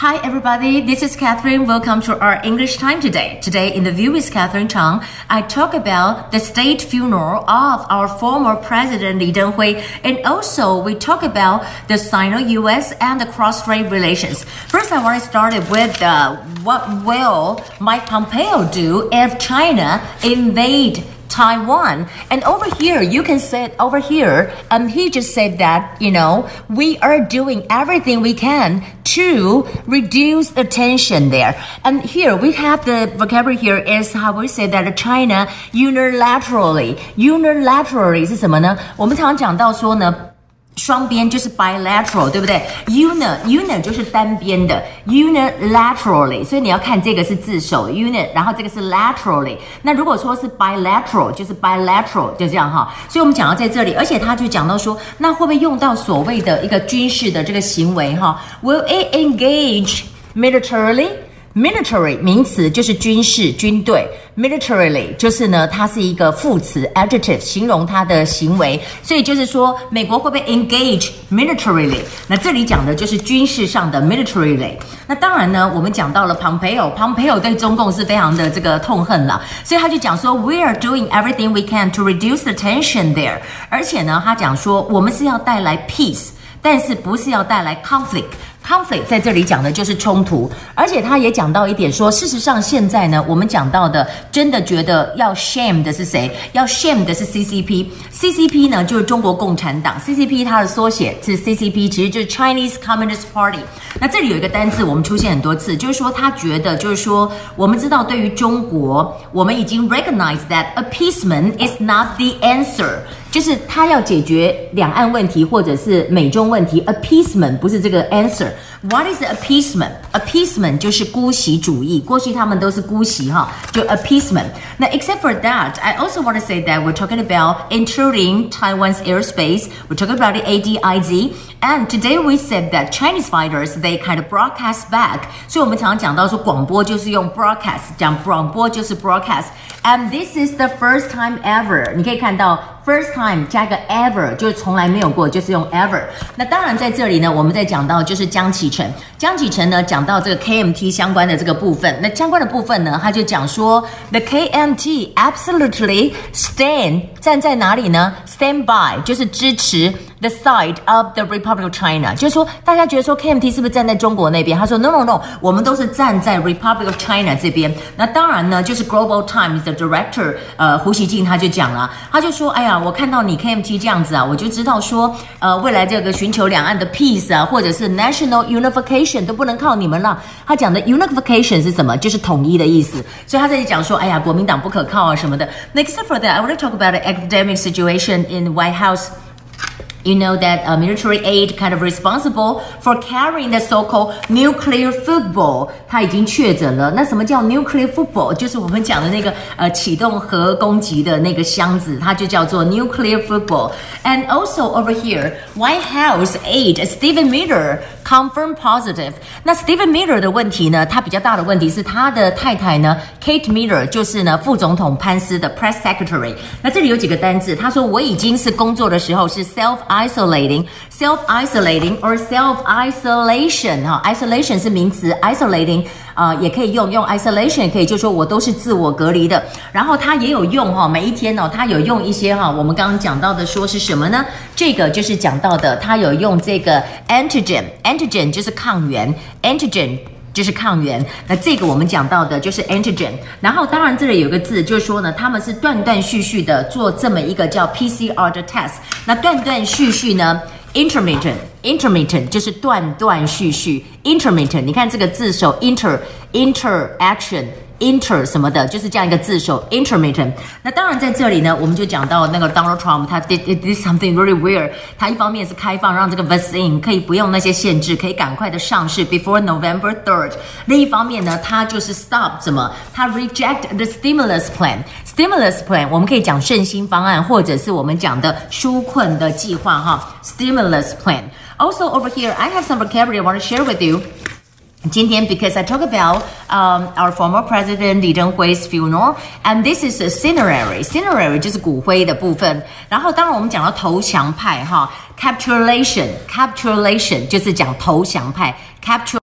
Hi, everybody. This is Catherine. Welcome to our English time today. Today, in the view with Catherine Chang, I talk about the state funeral of our former president Li Denghui, and also we talk about the Sino-U.S. and the cross-strait relations. First, I want to start with uh, what will Mike Pompeo do if China invade Taiwan. And over here, you can say over here, and he just said that, you know, we are doing everything we can to reduce the tension there. And here we have the vocabulary here is how we say that China unilaterally, unilaterally 是什么呢？我们常常讲到说呢。 双边就是 bilateral，对不对？Uni uni 就是单边的，unilaterally，所以你要看这个是自首 uni，然后这个是 laterally。那如果说是 bilateral，就是 bilateral，就这样哈。所以我们讲到在这里，而且他就讲到说，那会不会用到所谓的一个军事的这个行为哈？Will it engage militarily？Military 名词就是军事、军队，militarily 就是呢，它是一个副词 adjective 形容它的行为，所以就是说，美国会不会 engage militarily？那这里讲的就是军事上的 militarily。那当然呢，我们讲到了 Pompeo，Pompeo 对中共是非常的这个痛恨了，所以他就讲说，We are doing everything we can to reduce the tension there。而且呢，他讲说，我们是要带来 peace，但是不是要带来 conflict。Conflict 在这里讲的就是冲突，而且他也讲到一点说，事实上现在呢，我们讲到的真的觉得要 shame 的是谁？要 shame 的是 CCP，CCP 呢就是中国共产党，CCP 它的缩写是 CCP，其实就是 Chinese Communist Party。那这里有一个单字，我们出现很多次，就是说他觉得就是说，我们知道对于中国，我们已经 recognize that appeasement is not the answer。就是他要解决两岸问题或者是美中问题，appeasement 不是这个 answer。What is appeasement？appeasement 就是姑息主义，过去他们都是姑息哈，就 appeasement。那 except for that，I also want to say that we're talking about intruding Taiwan's airspace. We're talking about the ADIZ. And today we said that Chinese fighters they kind of broadcast back. 所以我们常常讲到说广播就是用 broadcast，讲广播就是 broadcast。And this is the first time ever，你可以看到 First time 加个 ever，就是从来没有过，就是用 ever。那当然在这里呢，我们在讲到就是江启臣，江启臣呢讲到这个 KMT 相关的这个部分，那相关的部分呢，他就讲说 the KMT absolutely stand 站在哪里呢？stand by 就是支持。the side of the Republic of China，就是说大家觉得说 KMT 是不是站在中国那边？他说 No No No，我们都是站在 Republic of China 这边。那当然呢，就是 Global Times 的 director 呃胡锡进他就讲了，他就说哎呀，我看到你 KMT 这样子啊，我就知道说呃未来这个寻求两岸的 peace 啊，或者是 national unification 都不能靠你们了。他讲的 unification 是什么？就是统一的意思。所以他在这里讲说，哎呀，国民党不可靠啊什么的。那 except for that，I want to talk about the academic situation in White House you know that uh, military aide kind of responsible for carrying the so-called nuclear football. football。他已经确诊了。那什么叫 nuclear football？就是我们讲的那个呃启动核攻击的那个箱子，它就叫做 nuclear football。And also over here, White House aide Stephen Miller confirmed positive。那 Stephen Miller 的问题呢，他比较大的问题是他的太太呢，Kate Miller，就是呢副总统潘斯的 press secretary。那这里有几个单字，他说我已经是工作的时候是 self isolating, self isolating or self isolation 哈，isolation 是名词，isolating 啊、也可以用用 isolation 也可以，就说我都是自我隔离的。然后它也有用哈，每一天哦，它有用一些哈，我们刚刚讲到的说是什么呢？这个就是讲到的，它有用这个 antigen，antigen 就是抗原，antigen。就是抗原，那这个我们讲到的就是 antigen，然后当然这里有个字，就是说呢，他们是断断续续的做这么一个叫 PCR 的 test，那断断续续呢，intermittent，intermittent 就是断断续续，intermittent，你看这个字首 inter interaction。inter 什么的，就是这样一个字首 intermittent。那当然在这里呢，我们就讲到那个 Donald Trump，他 did did something very weird。他一方面是开放让这个 vaccine 可以不用那些限制，可以赶快的上市 before November third。另一方面呢，他就是 stop 什么？他 reject the stimulus plan。stimulus plan 我们可以讲振兴方案，或者是我们讲的纾困的计划哈。stimulus plan。Also over here, I have some vocabulary I want to share with you. 今天 because I talk about um, our former president Li Zhenghui's funeral and this is a cinerary cinerary 就是骨灰的部分。然后当然我们讲到投降派哈，capitulation capitulation 就是讲投降派 capture。